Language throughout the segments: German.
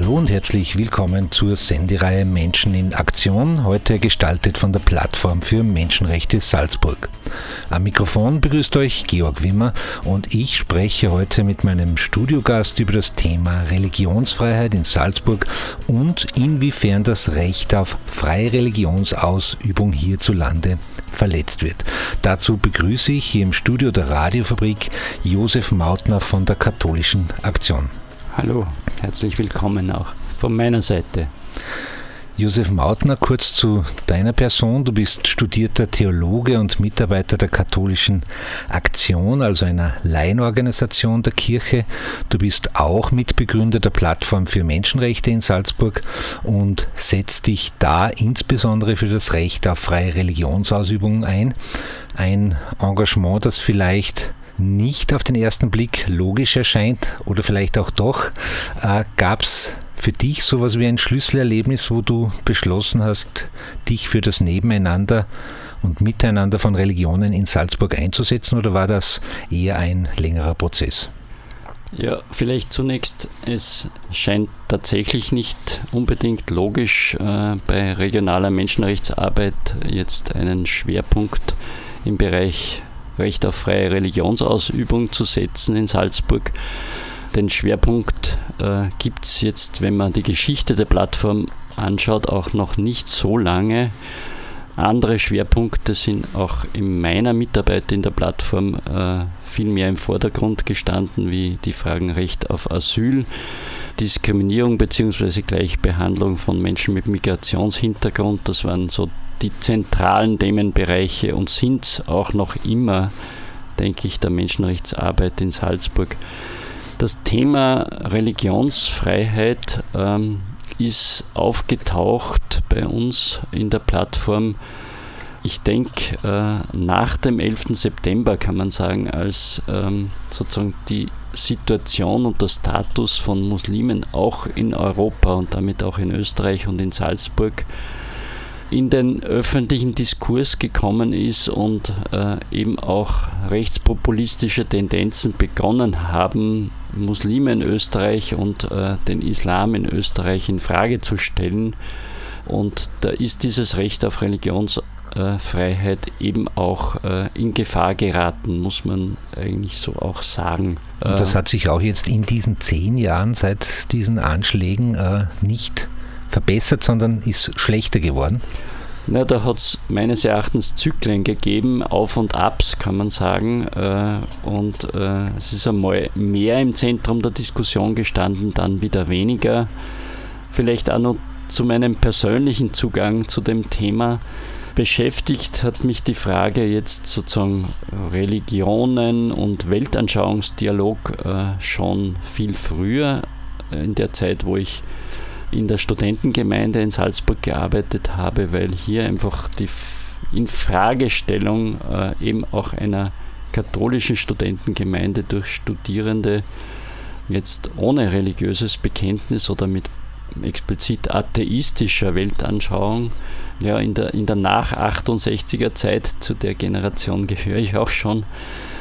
Hallo und herzlich willkommen zur Sendereihe Menschen in Aktion, heute gestaltet von der Plattform für Menschenrechte Salzburg. Am Mikrofon begrüßt euch Georg Wimmer und ich spreche heute mit meinem Studiogast über das Thema Religionsfreiheit in Salzburg und inwiefern das Recht auf freie Religionsausübung hierzulande verletzt wird. Dazu begrüße ich hier im Studio der Radiofabrik Josef Mautner von der Katholischen Aktion. Hallo, herzlich willkommen auch von meiner Seite. Josef Mautner, kurz zu deiner Person. Du bist studierter Theologe und Mitarbeiter der Katholischen Aktion, also einer Laienorganisation der Kirche. Du bist auch Mitbegründer der Plattform für Menschenrechte in Salzburg und setzt dich da insbesondere für das Recht auf freie Religionsausübung ein. Ein Engagement, das vielleicht nicht auf den ersten Blick logisch erscheint oder vielleicht auch doch, äh, gab es für dich sowas wie ein Schlüsselerlebnis, wo du beschlossen hast, dich für das Nebeneinander und Miteinander von Religionen in Salzburg einzusetzen oder war das eher ein längerer Prozess? Ja, vielleicht zunächst, es scheint tatsächlich nicht unbedingt logisch, äh, bei regionaler Menschenrechtsarbeit jetzt einen Schwerpunkt im Bereich Recht auf freie Religionsausübung zu setzen in Salzburg. Den Schwerpunkt äh, gibt es jetzt, wenn man die Geschichte der Plattform anschaut, auch noch nicht so lange. Andere Schwerpunkte sind auch in meiner Mitarbeit in der Plattform äh, viel mehr im Vordergrund gestanden, wie die Fragen Recht auf Asyl, Diskriminierung bzw. Gleichbehandlung von Menschen mit Migrationshintergrund. Das waren so die zentralen Themenbereiche und sind es auch noch immer, denke ich, der Menschenrechtsarbeit in Salzburg. Das Thema Religionsfreiheit ähm, ist aufgetaucht bei uns in der Plattform. Ich denke, äh, nach dem 11. September kann man sagen, als ähm, sozusagen die Situation und der Status von Muslimen auch in Europa und damit auch in Österreich und in Salzburg in den öffentlichen Diskurs gekommen ist und äh, eben auch rechtspopulistische Tendenzen begonnen haben, Muslime in Österreich und äh, den Islam in Österreich in Frage zu stellen. Und da ist dieses Recht auf Religionsfreiheit eben auch äh, in Gefahr geraten, muss man eigentlich so auch sagen. Und das hat sich auch jetzt in diesen zehn Jahren seit diesen Anschlägen äh, nicht verbessert, sondern ist schlechter geworden? Na, da hat es meines Erachtens Zyklen gegeben, Auf und Abs kann man sagen. Äh, und äh, es ist einmal mehr im Zentrum der Diskussion gestanden, dann wieder weniger. Vielleicht auch noch zu meinem persönlichen Zugang zu dem Thema. Beschäftigt hat mich die Frage jetzt sozusagen Religionen und Weltanschauungsdialog äh, schon viel früher, in der Zeit, wo ich in der Studentengemeinde in Salzburg gearbeitet habe, weil hier einfach die Infragestellung äh, eben auch einer katholischen Studentengemeinde durch Studierende jetzt ohne religiöses Bekenntnis oder mit explizit atheistischer Weltanschauung, ja, in der, in der Nach-68er Zeit, zu der Generation gehöre ich auch schon,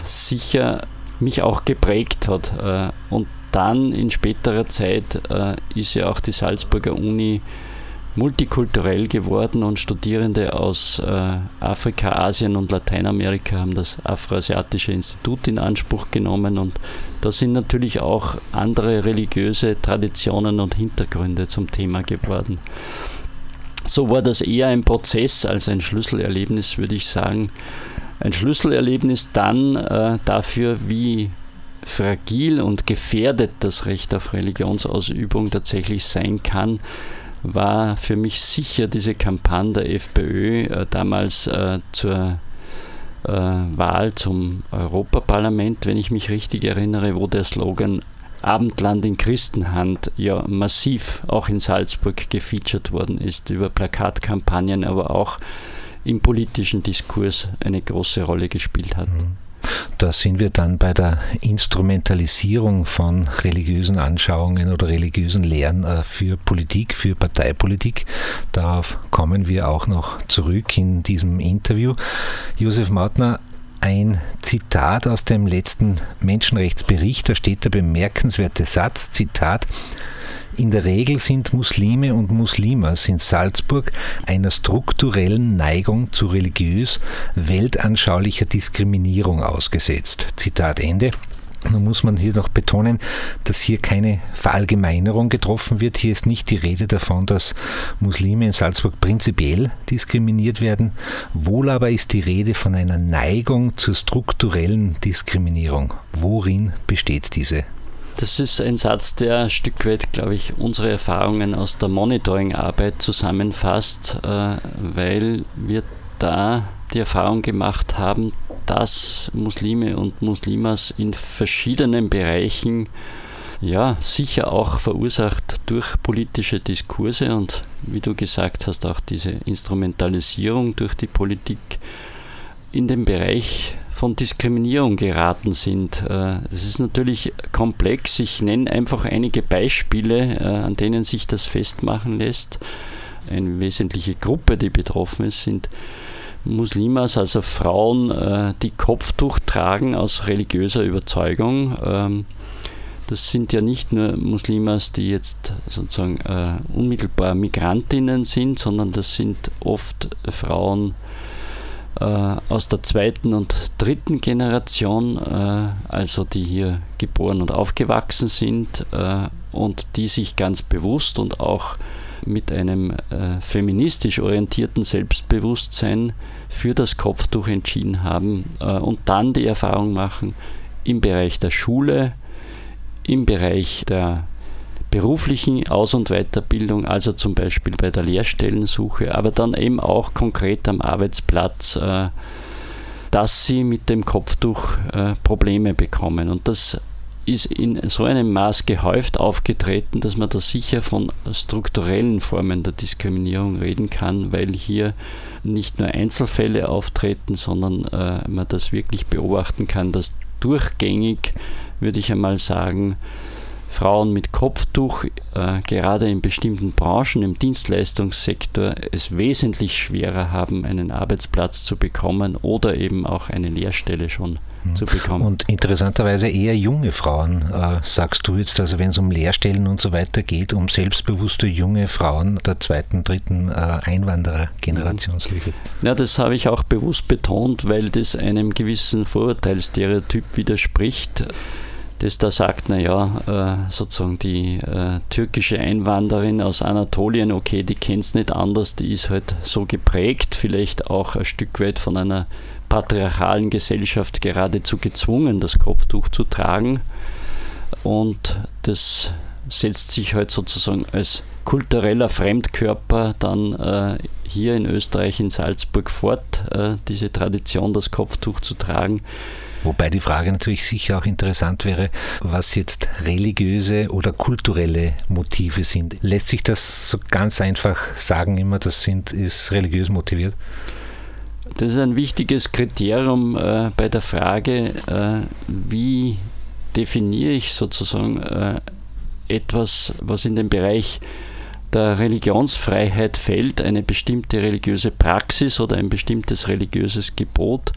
sicher mich auch geprägt hat. Äh, und dann in späterer Zeit äh, ist ja auch die Salzburger Uni multikulturell geworden und Studierende aus äh, Afrika, Asien und Lateinamerika haben das Afroasiatische Institut in Anspruch genommen und da sind natürlich auch andere religiöse Traditionen und Hintergründe zum Thema geworden. So war das eher ein Prozess als ein Schlüsselerlebnis, würde ich sagen. Ein Schlüsselerlebnis dann äh, dafür, wie fragil und gefährdet das Recht auf Religionsausübung tatsächlich sein kann, war für mich sicher diese Kampagne der FPÖ äh, damals äh, zur äh, Wahl zum Europaparlament, wenn ich mich richtig erinnere, wo der Slogan Abendland in Christenhand ja massiv auch in Salzburg gefeatured worden ist, über Plakatkampagnen, aber auch im politischen Diskurs eine große Rolle gespielt hat. Mhm. Da sind wir dann bei der Instrumentalisierung von religiösen Anschauungen oder religiösen Lehren äh, für Politik, für Parteipolitik. Darauf kommen wir auch noch zurück in diesem Interview. Josef Mautner, ein Zitat aus dem letzten Menschenrechtsbericht, da steht der bemerkenswerte Satz, Zitat, in der Regel sind Muslime und Muslimas in Salzburg einer strukturellen Neigung zu religiös weltanschaulicher Diskriminierung ausgesetzt. Zitat Ende. Nun muss man hier noch betonen, dass hier keine Verallgemeinerung getroffen wird. Hier ist nicht die Rede davon, dass Muslime in Salzburg prinzipiell diskriminiert werden. Wohl aber ist die Rede von einer Neigung zur strukturellen Diskriminierung. Worin besteht diese? Das ist ein Satz, der ein Stück weit, glaube ich, unsere Erfahrungen aus der Monitoring-Arbeit zusammenfasst, äh, weil wir da die Erfahrung gemacht haben, dass Muslime und Muslimas in verschiedenen Bereichen ja, sicher auch verursacht durch politische Diskurse und wie du gesagt hast, auch diese Instrumentalisierung durch die Politik in den Bereich von Diskriminierung geraten sind. Äh, das ist natürlich komplex. Ich nenne einfach einige Beispiele, äh, an denen sich das festmachen lässt. Eine wesentliche Gruppe, die betroffen ist, sind Muslimas, also Frauen, äh, die Kopftuch tragen aus religiöser Überzeugung. Ähm, das sind ja nicht nur Muslimas, die jetzt sozusagen äh, unmittelbar Migrantinnen sind, sondern das sind oft Frauen äh, aus der zweiten und dritten Generation, äh, also die hier geboren und aufgewachsen sind äh, und die sich ganz bewusst und auch mit einem äh, feministisch orientierten Selbstbewusstsein für das Kopftuch entschieden haben äh, und dann die Erfahrung machen, im Bereich der Schule, im Bereich der beruflichen Aus- und Weiterbildung, also zum Beispiel bei der Lehrstellensuche, aber dann eben auch konkret am Arbeitsplatz, äh, dass sie mit dem Kopftuch äh, Probleme bekommen. Und das ist in so einem Maß gehäuft aufgetreten, dass man da sicher von strukturellen Formen der Diskriminierung reden kann, weil hier nicht nur Einzelfälle auftreten, sondern äh, man das wirklich beobachten kann, dass durchgängig, würde ich einmal sagen, Frauen mit Kopftuch äh, gerade in bestimmten Branchen im Dienstleistungssektor es wesentlich schwerer haben, einen Arbeitsplatz zu bekommen oder eben auch eine Lehrstelle schon. Zu bekommen. Und interessanterweise eher junge Frauen, äh, sagst du jetzt, also wenn es um Lehrstellen und so weiter geht, um selbstbewusste junge Frauen der zweiten, dritten äh, Einwanderergeneration. Mhm. Ja, das habe ich auch bewusst betont, weil das einem gewissen Vorurteilsstereotyp widerspricht das da sagt, naja, äh, sozusagen die äh, türkische Einwanderin aus Anatolien, okay, die kennt es nicht anders, die ist halt so geprägt, vielleicht auch ein Stück weit von einer patriarchalen Gesellschaft geradezu gezwungen, das Kopftuch zu tragen. Und das setzt sich halt sozusagen als kultureller Fremdkörper dann äh, hier in Österreich, in Salzburg fort, äh, diese Tradition, das Kopftuch zu tragen. Wobei die Frage natürlich sicher auch interessant wäre, was jetzt religiöse oder kulturelle Motive sind. Lässt sich das so ganz einfach sagen, immer das sind, ist religiös motiviert? Das ist ein wichtiges Kriterium äh, bei der Frage, äh, wie definiere ich sozusagen äh, etwas, was in den Bereich der Religionsfreiheit fällt, eine bestimmte religiöse Praxis oder ein bestimmtes religiöses Gebot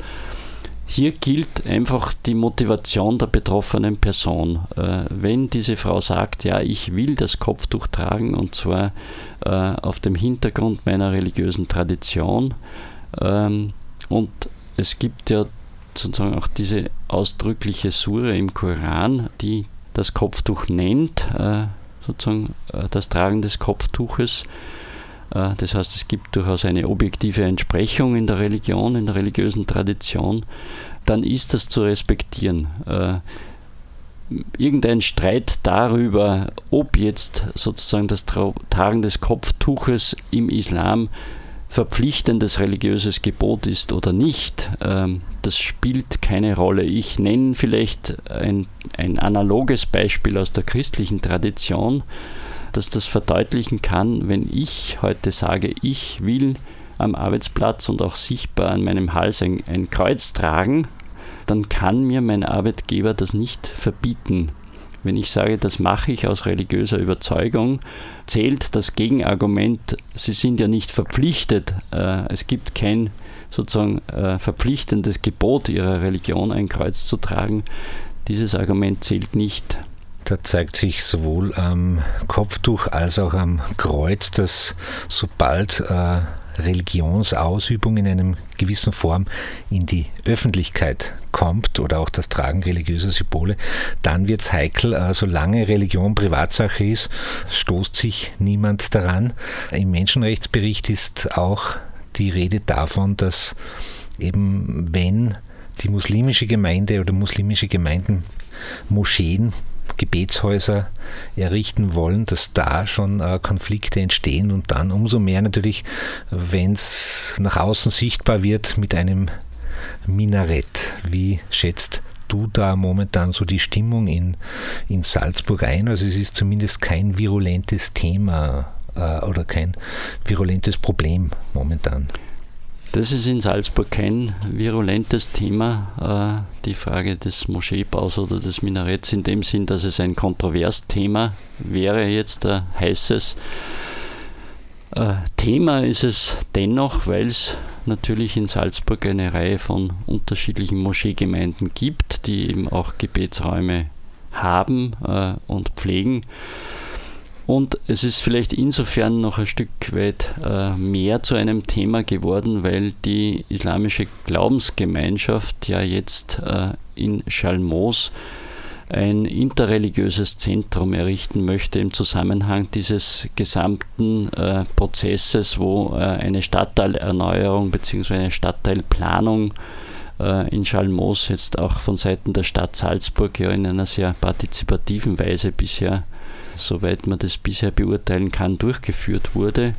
hier gilt einfach die Motivation der betroffenen Person. Äh, wenn diese Frau sagt, ja, ich will das Kopftuch tragen und zwar äh, auf dem Hintergrund meiner religiösen Tradition ähm, und es gibt ja sozusagen auch diese ausdrückliche Sure im Koran, die das Kopftuch nennt, äh, sozusagen das Tragen des Kopftuches. Äh, das heißt, es gibt durchaus eine objektive Entsprechung in der Religion, in der religiösen Tradition. Dann ist das zu respektieren. Äh, irgendein Streit darüber, ob jetzt sozusagen das Tragen des Kopftuches im Islam verpflichtendes religiöses Gebot ist oder nicht, ähm, das spielt keine Rolle. Ich nenne vielleicht ein, ein analoges Beispiel aus der christlichen Tradition dass das verdeutlichen kann, wenn ich heute sage, ich will am Arbeitsplatz und auch sichtbar an meinem Hals ein, ein Kreuz tragen, dann kann mir mein Arbeitgeber das nicht verbieten. Wenn ich sage, das mache ich aus religiöser Überzeugung, zählt das Gegenargument, Sie sind ja nicht verpflichtet. Äh, es gibt kein sozusagen äh, verpflichtendes Gebot Ihrer Religion, ein Kreuz zu tragen. Dieses Argument zählt nicht. Da zeigt sich sowohl am Kopftuch als auch am Kreuz, dass sobald äh, Religionsausübung in einer gewissen Form in die Öffentlichkeit kommt oder auch das Tragen religiöser Symbole, dann wird es heikel. Äh, solange Religion Privatsache ist, stoßt sich niemand daran. Im Menschenrechtsbericht ist auch die Rede davon, dass eben wenn die muslimische Gemeinde oder muslimische Gemeinden Moscheen Gebetshäuser errichten wollen, dass da schon äh, Konflikte entstehen und dann umso mehr natürlich, wenn es nach außen sichtbar wird mit einem Minarett. Wie schätzt du da momentan so die Stimmung in, in Salzburg ein? Also es ist zumindest kein virulentes Thema äh, oder kein virulentes Problem momentan. Das ist in Salzburg kein virulentes Thema, äh, die Frage des Moscheebaus oder des Minaretts, in dem Sinn, dass es ein kontrovers Thema wäre, jetzt ein heißes. Äh, Thema ist es dennoch, weil es natürlich in Salzburg eine Reihe von unterschiedlichen Moscheegemeinden gibt, die eben auch Gebetsräume haben äh, und pflegen. Und es ist vielleicht insofern noch ein Stück weit äh, mehr zu einem Thema geworden, weil die islamische Glaubensgemeinschaft ja jetzt äh, in Schalmoos ein interreligiöses Zentrum errichten möchte im Zusammenhang dieses gesamten äh, Prozesses, wo äh, eine Stadtteilerneuerung bzw. eine Stadtteilplanung äh, in Schalmoos jetzt auch von Seiten der Stadt Salzburg ja in einer sehr partizipativen Weise bisher soweit man das bisher beurteilen kann, durchgeführt wurde.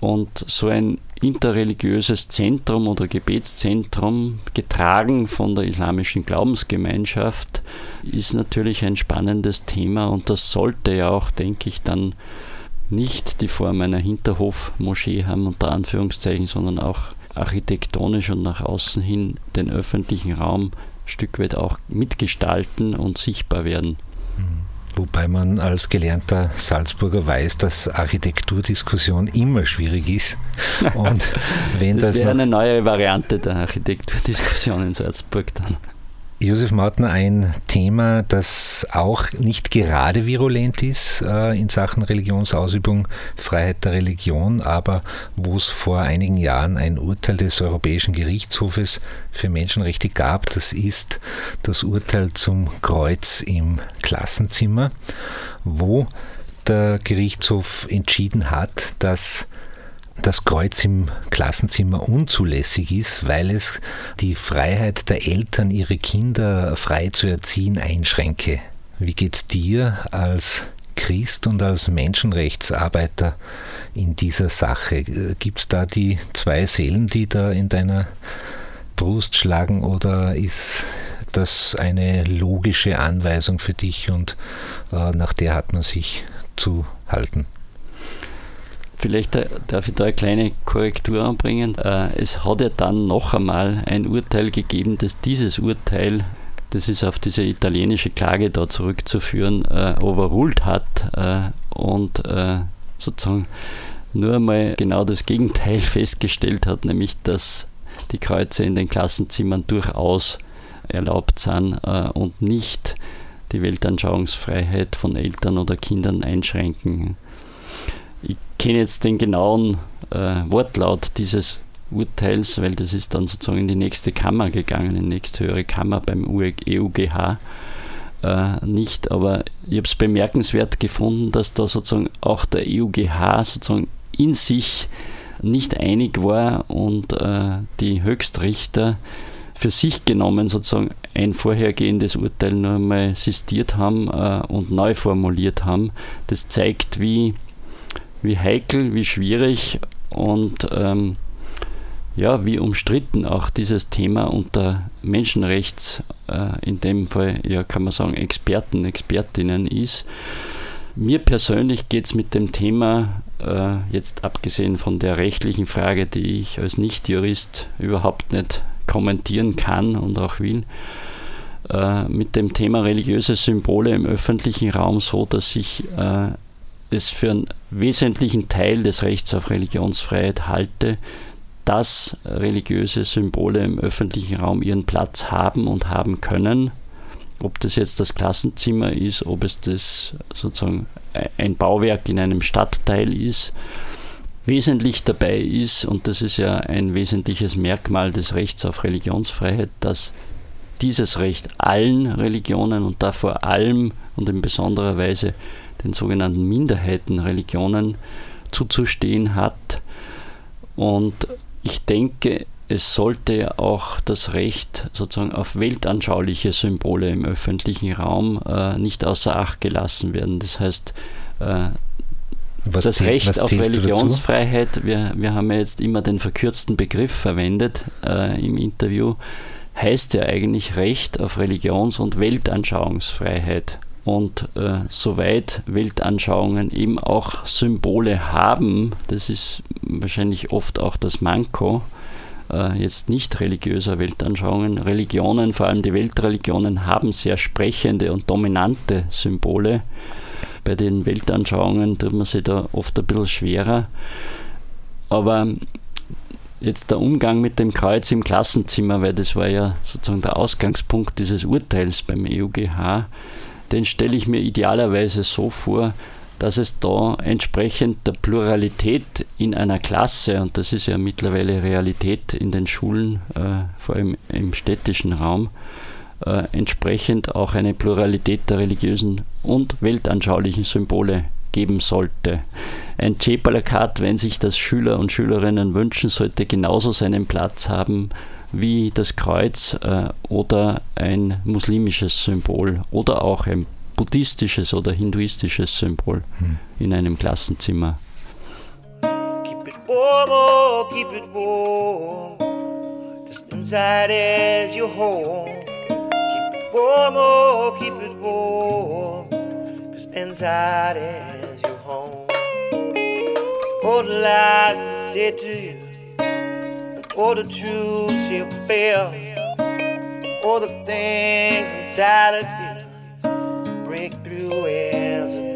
Und so ein interreligiöses Zentrum oder Gebetszentrum, getragen von der islamischen Glaubensgemeinschaft, ist natürlich ein spannendes Thema und das sollte ja auch, denke ich, dann nicht die Form einer Hinterhofmoschee haben, unter Anführungszeichen, sondern auch architektonisch und nach außen hin den öffentlichen Raum ein Stück weit auch mitgestalten und sichtbar werden. Wobei man als gelernter Salzburger weiß, dass Architekturdiskussion immer schwierig ist. Und wenn das, das wäre eine neue Variante der Architekturdiskussion in Salzburg dann. Josef Mautner, ein Thema, das auch nicht gerade virulent ist äh, in Sachen Religionsausübung, Freiheit der Religion, aber wo es vor einigen Jahren ein Urteil des Europäischen Gerichtshofes für Menschenrechte gab, das ist das Urteil zum Kreuz im Klassenzimmer, wo der Gerichtshof entschieden hat, dass das Kreuz im Klassenzimmer unzulässig ist, weil es die Freiheit der Eltern, ihre Kinder frei zu erziehen, einschränke. Wie geht's dir als Christ und als Menschenrechtsarbeiter in dieser Sache? Gibt es da die zwei Seelen, die da in deiner Brust schlagen oder ist das eine logische Anweisung für dich und äh, nach der hat man sich zu halten? Vielleicht darf ich da eine kleine Korrektur anbringen. Äh, es hat ja dann noch einmal ein Urteil gegeben, dass dieses Urteil, das ist auf diese italienische Klage da zurückzuführen, äh, overruled hat äh, und sozusagen nur einmal genau das Gegenteil festgestellt hat, nämlich dass die Kreuze in den Klassenzimmern durchaus erlaubt sind und nicht die Weltanschauungsfreiheit von Eltern oder Kindern einschränken. Ich kenne jetzt den genauen äh, Wortlaut dieses Urteils, weil das ist dann sozusagen in die nächste Kammer gegangen, in die nächsthöhere Kammer beim EUGH. Äh, nicht, aber ich habe es bemerkenswert gefunden, dass da sozusagen auch der EUGH sozusagen in sich nicht einig war und äh, die Höchstrichter für sich genommen sozusagen ein vorhergehendes Urteil nur einmal sistiert haben äh, und neu formuliert haben. Das zeigt, wie wie heikel, wie schwierig und ähm, ja, wie umstritten auch dieses Thema unter Menschenrechts, äh, in dem Fall ja kann man sagen Experten, Expertinnen ist. Mir persönlich geht es mit dem Thema, äh, jetzt abgesehen von der rechtlichen Frage, die ich als Nicht-Jurist überhaupt nicht kommentieren kann und auch will, äh, mit dem Thema religiöse Symbole im öffentlichen Raum so, dass ich äh, es für einen wesentlichen Teil des Rechts auf Religionsfreiheit halte, dass religiöse Symbole im öffentlichen Raum ihren Platz haben und haben können. Ob das jetzt das Klassenzimmer ist, ob es das sozusagen ein Bauwerk in einem Stadtteil ist. Wesentlich dabei ist, und das ist ja ein wesentliches Merkmal des Rechts auf Religionsfreiheit, dass dieses Recht allen Religionen und da vor allem und in besonderer Weise den sogenannten Minderheitenreligionen zuzustehen hat. Und ich denke, es sollte auch das Recht sozusagen auf weltanschauliche Symbole im öffentlichen Raum äh, nicht außer Acht gelassen werden. Das heißt, äh, was das zähl, Recht auf Religionsfreiheit, wir, wir haben ja jetzt immer den verkürzten Begriff verwendet äh, im Interview, heißt ja eigentlich Recht auf Religions- und Weltanschauungsfreiheit. Und äh, soweit Weltanschauungen eben auch Symbole haben, das ist wahrscheinlich oft auch das Manko, äh, jetzt nicht religiöser Weltanschauungen. Religionen, vor allem die Weltreligionen, haben sehr sprechende und dominante Symbole. Bei den Weltanschauungen tut man sich da oft ein bisschen schwerer. Aber jetzt der Umgang mit dem Kreuz im Klassenzimmer, weil das war ja sozusagen der Ausgangspunkt dieses Urteils beim EUGH, den stelle ich mir idealerweise so vor, dass es da entsprechend der Pluralität in einer Klasse, und das ist ja mittlerweile Realität in den Schulen, äh, vor allem im städtischen Raum, äh, entsprechend auch eine Pluralität der religiösen und weltanschaulichen Symbole geben sollte. Ein C-Plakat, wenn sich das Schüler und Schülerinnen wünschen, sollte genauso seinen Platz haben wie das Kreuz äh, oder ein muslimisches Symbol oder auch ein buddhistisches oder hinduistisches Symbol hm. in einem Klassenzimmer. Keep it warm, oh, keep it warm. Cause inside is your home. Keep it warm, oh, keep it warm. Cause inside is your home. The lies to say to you. Or the truths you feel, or the things inside of you break through as a.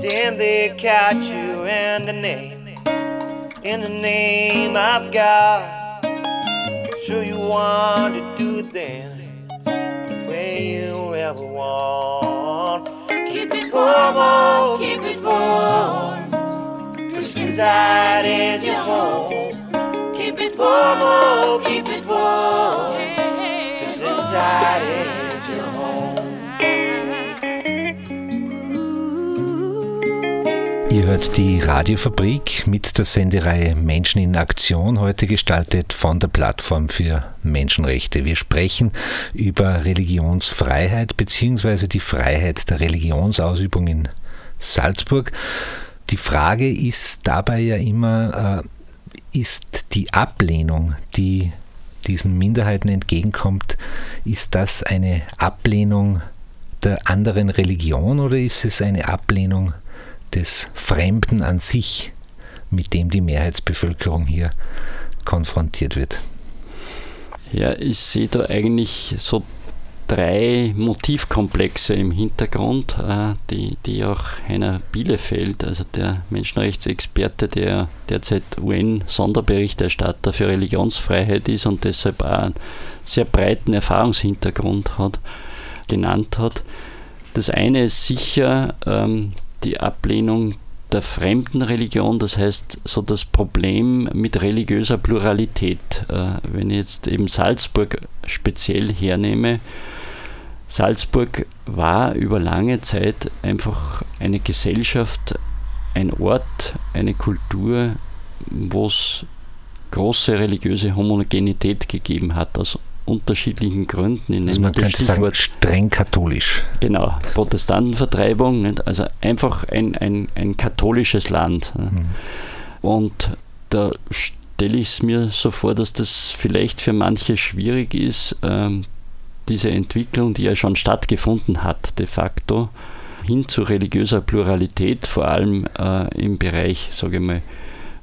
Then they catch you in the name, in the name of God. Sure you want to do things way you ever want. Keep it warm, keep it warm. Cause inside is your home. Warm, oh, keep it warm. Cause inside is your home. Ihr hört die Radiofabrik mit der Sendereihe Menschen in Aktion, heute gestaltet von der Plattform für Menschenrechte. Wir sprechen über Religionsfreiheit bzw. die Freiheit der Religionsausübung in Salzburg. Die Frage ist dabei ja immer, äh, ist die Ablehnung, die diesen Minderheiten entgegenkommt, ist das eine Ablehnung der anderen Religion oder ist es eine Ablehnung des Fremden an sich, mit dem die Mehrheitsbevölkerung hier konfrontiert wird? Ja, ich sehe da eigentlich so drei Motivkomplexe im Hintergrund, äh, die, die auch Heiner Bielefeld, also der Menschenrechtsexperte, der derzeit UN-Sonderberichterstatter für Religionsfreiheit ist und deshalb auch einen sehr breiten Erfahrungshintergrund hat, genannt hat. Das eine ist sicher ähm, die Ablehnung der fremden Religion, das heißt so das Problem mit religiöser Pluralität. Äh, wenn ich jetzt eben Salzburg speziell hernehme, Salzburg war über lange Zeit einfach eine Gesellschaft, ein Ort, eine Kultur, wo es große religiöse Homogenität gegeben hat, aus unterschiedlichen Gründen. In also man könnte sagen, streng katholisch. Genau, Protestantenvertreibung, nicht? also einfach ein, ein, ein katholisches Land. Mhm. Und da stelle ich es mir so vor, dass das vielleicht für manche schwierig ist, ähm, diese Entwicklung, die ja schon stattgefunden hat, de facto, hin zu religiöser Pluralität, vor allem äh, im Bereich, sage ich mal,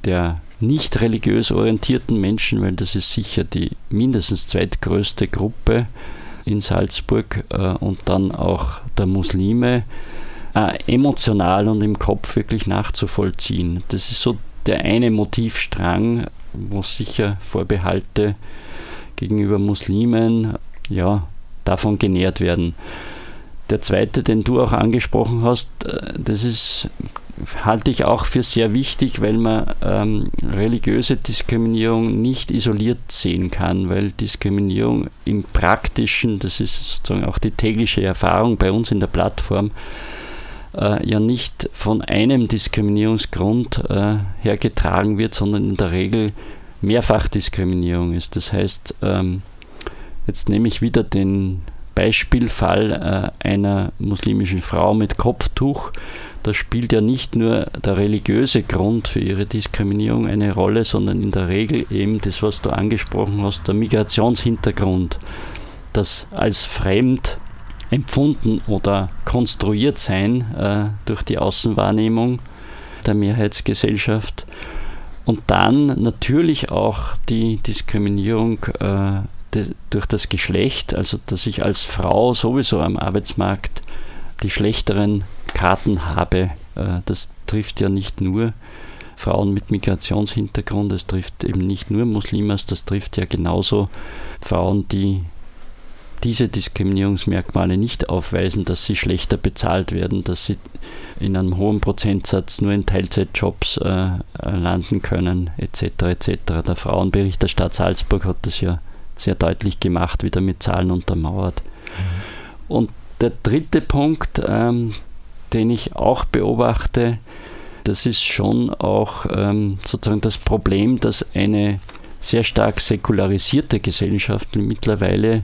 der nicht religiös orientierten Menschen, weil das ist sicher die mindestens zweitgrößte Gruppe in Salzburg äh, und dann auch der Muslime, äh, emotional und im Kopf wirklich nachzuvollziehen. Das ist so der eine Motivstrang, wo sicher Vorbehalte gegenüber Muslimen ja, davon genährt werden. Der zweite, den du auch angesprochen hast, äh, das ist, halte ich auch für sehr wichtig, weil man ähm, religiöse Diskriminierung nicht isoliert sehen kann, weil Diskriminierung im Praktischen, das ist sozusagen auch die tägliche Erfahrung bei uns in der Plattform, äh, ja nicht von einem Diskriminierungsgrund äh, hergetragen wird, sondern in der Regel Mehrfachdiskriminierung ist. Das heißt, ähm, jetzt nehme ich wieder den Beispielfall äh, einer muslimischen Frau mit Kopftuch. Da spielt ja nicht nur der religiöse Grund für ihre Diskriminierung eine Rolle, sondern in der Regel eben das, was du angesprochen hast, der Migrationshintergrund. Das als fremd empfunden oder konstruiert sein äh, durch die Außenwahrnehmung der Mehrheitsgesellschaft. Und dann natürlich auch die Diskriminierung äh, durch das Geschlecht, also dass ich als Frau sowieso am Arbeitsmarkt die schlechteren Karten habe. Äh, das trifft ja nicht nur Frauen mit Migrationshintergrund, es trifft eben nicht nur Muslimas, das trifft ja genauso Frauen, die diese Diskriminierungsmerkmale nicht aufweisen, dass sie schlechter bezahlt werden, dass sie in einem hohen Prozentsatz nur in Teilzeitjobs äh, landen können, etc. etc. Der Frauenbericht der Stadt Salzburg hat das ja sehr deutlich gemacht, wieder mit Zahlen untermauert. Mhm. Und der dritte Punkt, ähm, den ich auch beobachte, das ist schon auch ähm, sozusagen das Problem, dass eine sehr stark säkularisierte Gesellschaft mittlerweile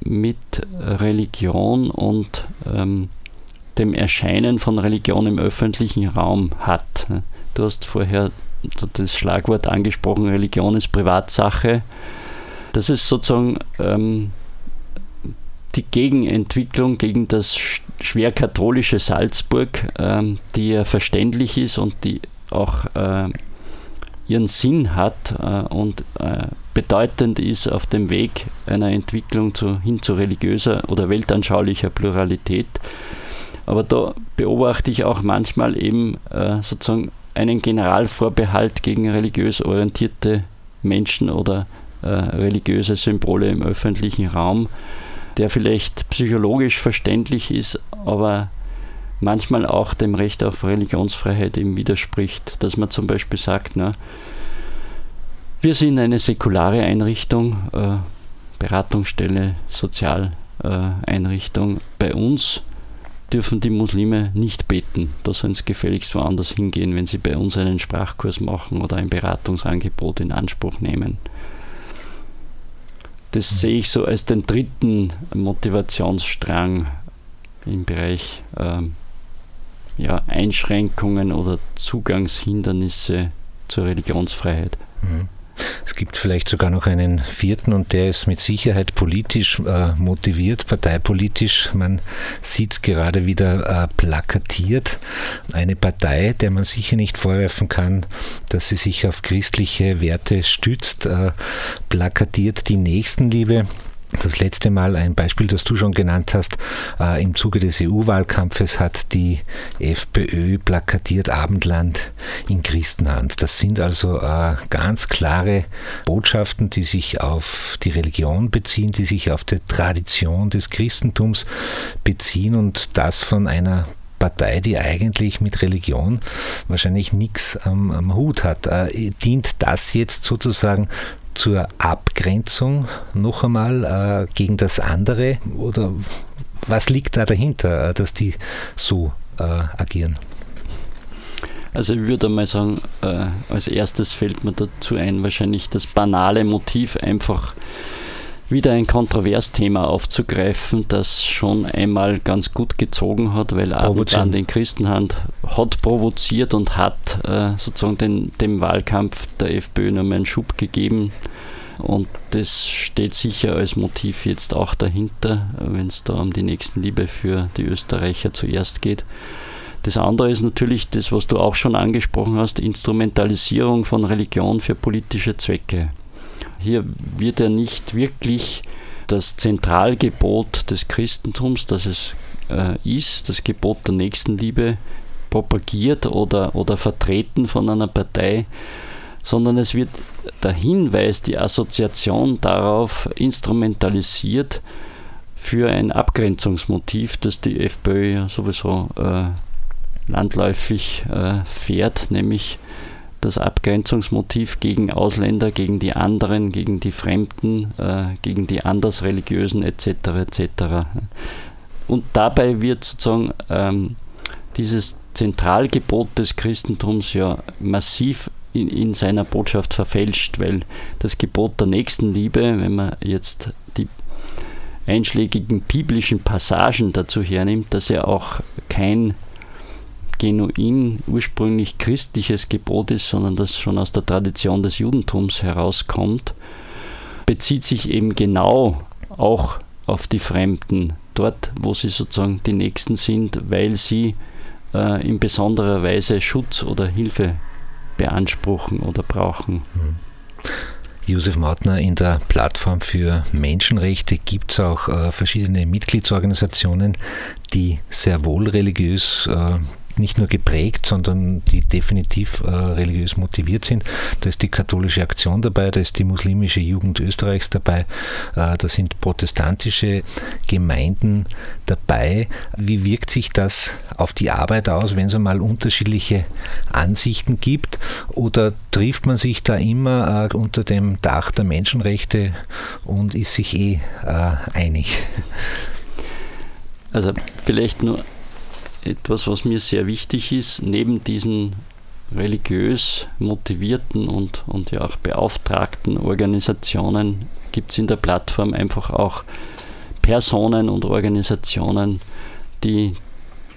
mit Religion und ähm, dem Erscheinen von Religion im öffentlichen Raum hat. Du hast vorher das Schlagwort angesprochen, Religion ist Privatsache. Das ist sozusagen ähm, die Gegenentwicklung gegen das schwer katholische Salzburg, ähm, die ja verständlich ist und die auch äh, ihren Sinn hat äh, und äh, bedeutend ist auf dem Weg einer Entwicklung zu, hin zu religiöser oder weltanschaulicher Pluralität. Aber da beobachte ich auch manchmal eben äh, sozusagen einen Generalvorbehalt gegen religiös orientierte Menschen oder äh, religiöse Symbole im öffentlichen Raum, der vielleicht psychologisch verständlich ist, aber manchmal auch dem Recht auf Religionsfreiheit eben widerspricht. Dass man zum Beispiel sagt, na, wir sind eine säkulare Einrichtung, äh, Beratungsstelle, Sozialeinrichtung. Bei uns dürfen die Muslime nicht beten. Da sollen sie gefälligst woanders hingehen, wenn sie bei uns einen Sprachkurs machen oder ein Beratungsangebot in Anspruch nehmen. Das sehe ich so als den dritten Motivationsstrang im Bereich ähm, ja, Einschränkungen oder Zugangshindernisse zur Religionsfreiheit. Mhm. Es gibt vielleicht sogar noch einen vierten und der ist mit Sicherheit politisch äh, motiviert, parteipolitisch. Man sieht es gerade wieder äh, plakatiert. Eine Partei, der man sicher nicht vorwerfen kann, dass sie sich auf christliche Werte stützt, äh, plakatiert die Nächstenliebe das letzte Mal ein Beispiel, das du schon genannt hast, äh, im Zuge des EU-Wahlkampfes hat die FPÖ plakatiert Abendland in Christenhand. Das sind also äh, ganz klare Botschaften, die sich auf die Religion beziehen, die sich auf die Tradition des Christentums beziehen und das von einer Partei, die eigentlich mit Religion wahrscheinlich nichts am, am, Hut hat. Äh, dient das jetzt sozusagen zur Abgrenzung noch einmal äh, gegen das andere? Oder was liegt da dahinter, äh, dass die so äh, agieren? Also ich würde mal sagen, äh, als erstes fällt mir dazu ein, wahrscheinlich das banale Motiv einfach wieder ein Kontroversthema aufzugreifen, das schon einmal ganz gut gezogen hat, weil Abendland den Christenhand hat provoziert und hat äh, sozusagen den, dem Wahlkampf der FPÖ noch einen Schub gegeben. Und das steht sicher als Motiv jetzt auch dahinter, wenn es da um die Nächstenliebe für die Österreicher zuerst geht. Das andere ist natürlich das, was du auch schon angesprochen hast, Instrumentalisierung von Religion für politische Zwecke. Hier wird ja nicht wirklich das Zentralgebot des Christentums, das es äh, ist, das Gebot der Nächstenliebe, propagiert oder, oder vertreten von einer Partei, sondern es wird der Hinweis, die Assoziation darauf instrumentalisiert für ein Abgrenzungsmotiv, das die FPÖ sowieso äh, landläufig äh, fährt, nämlich das Abgrenzungsmotiv gegen Ausländer, gegen die anderen, gegen die Fremden, äh, gegen die andersreligiösen etc. etc. Und dabei wird sozusagen ähm, dieses Zentralgebot des Christentums ja massiv in, in, seiner Botschaft verfälscht, weil das Gebot der Nächstenliebe, wenn man jetzt die einschlägigen biblischen Passagen dazu hernimmt, dass er auch kein genuin ursprünglich christliches Gebot ist, sondern das schon aus der Tradition des Judentums herauskommt, bezieht sich eben genau auch auf die Fremden, dort, wo sie sozusagen die Nächsten sind, weil sie äh, in besonderer Weise Schutz oder Hilfe beanspruchen oder brauchen. Mhm. Josef Mautner, in der Plattform für Menschenrechte gibt es auch äh, verschiedene Mitgliedsorganisationen, die sehr wohl religiös äh, nicht nur geprägt, sondern die definitiv äh, religiös motiviert sind. Da ist die katholische Aktion dabei, da ist die muslimische Jugend Österreichs dabei, äh, da sind protestantische Gemeinden dabei. Wie wirkt sich das auf die Arbeit aus, wenn es einmal unterschiedliche Ansichten gibt? Oder trifft man sich da immer äh, unter dem Dach der Menschenrechte und ist sich eh äh, einig? Also vielleicht nur etwas, was mir sehr wichtig ist, neben diesen religiös motivierten und, und ja auch beauftragten Organisationen gibt es in der Plattform einfach auch Personen und Organisationen, die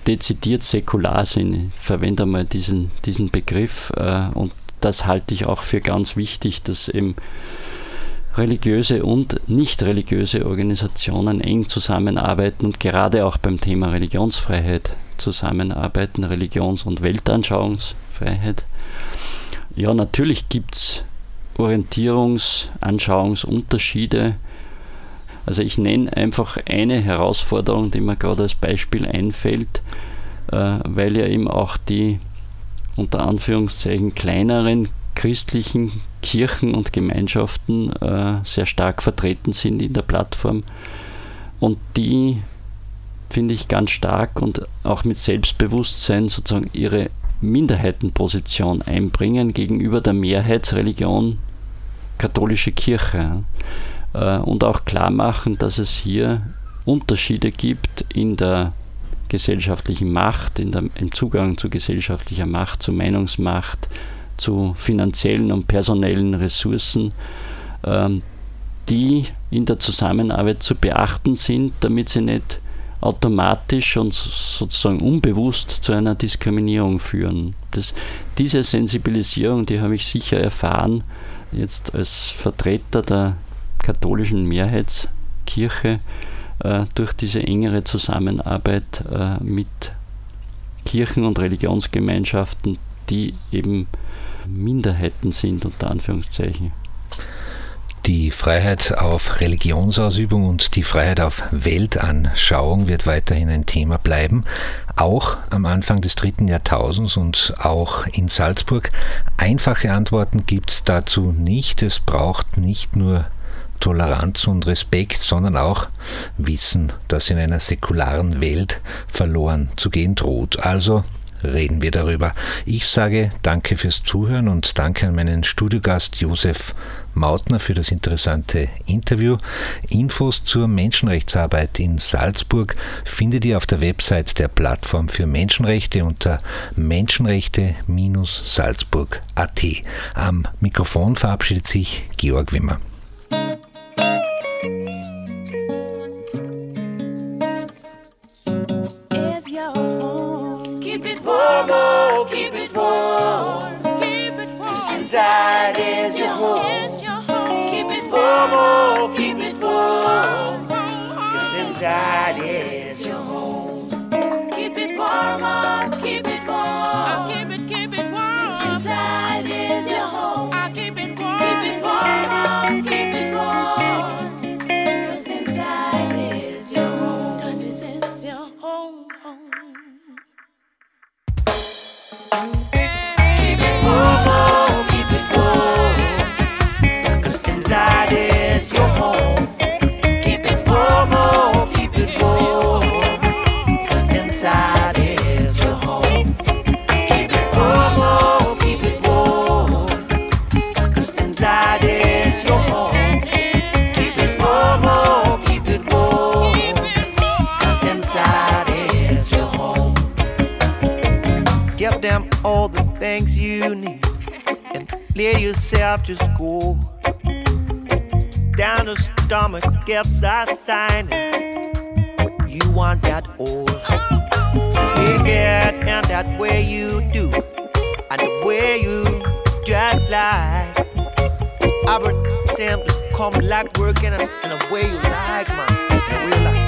dezidiert säkular sind. Ich verwende mal diesen, diesen Begriff äh, und das halte ich auch für ganz wichtig, dass eben religiöse und nicht religiöse Organisationen eng zusammenarbeiten und gerade auch beim Thema Religionsfreiheit zusammenarbeiten, Religions- und Weltanschauungsfreiheit. Ja, natürlich gibt es Orientierungs-, Anschauungsunterschiede. Also ich nenne einfach eine Herausforderung, die mir gerade als Beispiel einfällt, äh, weil ja eben auch die unter Anführungszeichen kleineren christlichen Kirchen und Gemeinschaften äh, sehr stark vertreten sind in der Plattform und die finde ich ganz stark und auch mit Selbstbewusstsein sozusagen ihre Minderheitenposition einbringen gegenüber der Mehrheitsreligion katholische Kirche äh, und auch klar machen, dass es hier Unterschiede gibt in der gesellschaftlichen Macht, in der, im Zugang zu gesellschaftlicher Macht, zu Meinungsmacht, zu finanziellen und personellen Ressourcen, ähm, die in der Zusammenarbeit zu beachten sind, damit sie nicht automatisch und sozusagen unbewusst zu einer Diskriminierung führen. Das, diese Sensibilisierung, die habe ich sicher erfahren, jetzt als Vertreter der katholischen Mehrheitskirche äh, durch diese engere Zusammenarbeit äh, mit Kirchen und Religionsgemeinschaften, die eben Minderheiten sind, unter Anführungszeichen. Die Freiheit auf Religionsausübung und die Freiheit auf Weltanschauung wird weiterhin ein Thema bleiben, auch am Anfang des dritten Jahrtausends und auch in Salzburg. Einfache Antworten gibt es dazu nicht. Es braucht nicht nur Toleranz und Respekt, sondern auch Wissen, das in einer säkularen Welt verloren zu gehen droht. Also reden wir darüber. Ich sage danke fürs Zuhören und danke an meinen Studiogast Josef Mautner für das interessante Interview. Infos zur Menschenrechtsarbeit in Salzburg findet ihr auf der Website der Plattform für Menschenrechte unter menschenrechte-salzburg.at. Am Mikrofon verabschiedet sich Georg Wimmer. inside is your home. Inside is your home. Keep it warm, just go down the stomach, gives a sign. You want that old. Big it and that way you do, and the way you just like. I would simply come like working in a way you like, man. In a way you like.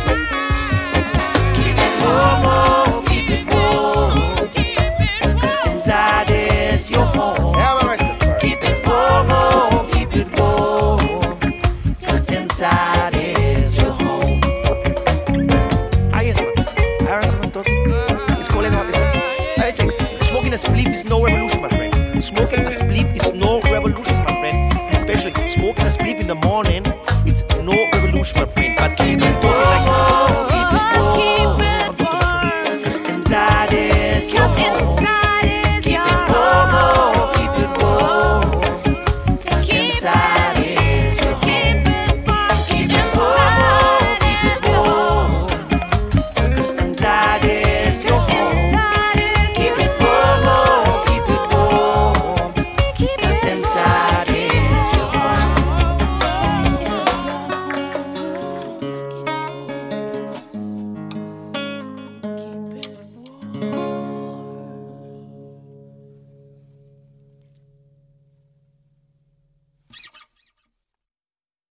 Keep it warm, oh, keep it warm. Cause inside inside is your home. Smoking a spliff is no revolution, my friend. Smoking a spliff is no revolution, my friend. Especially smoking in the morning.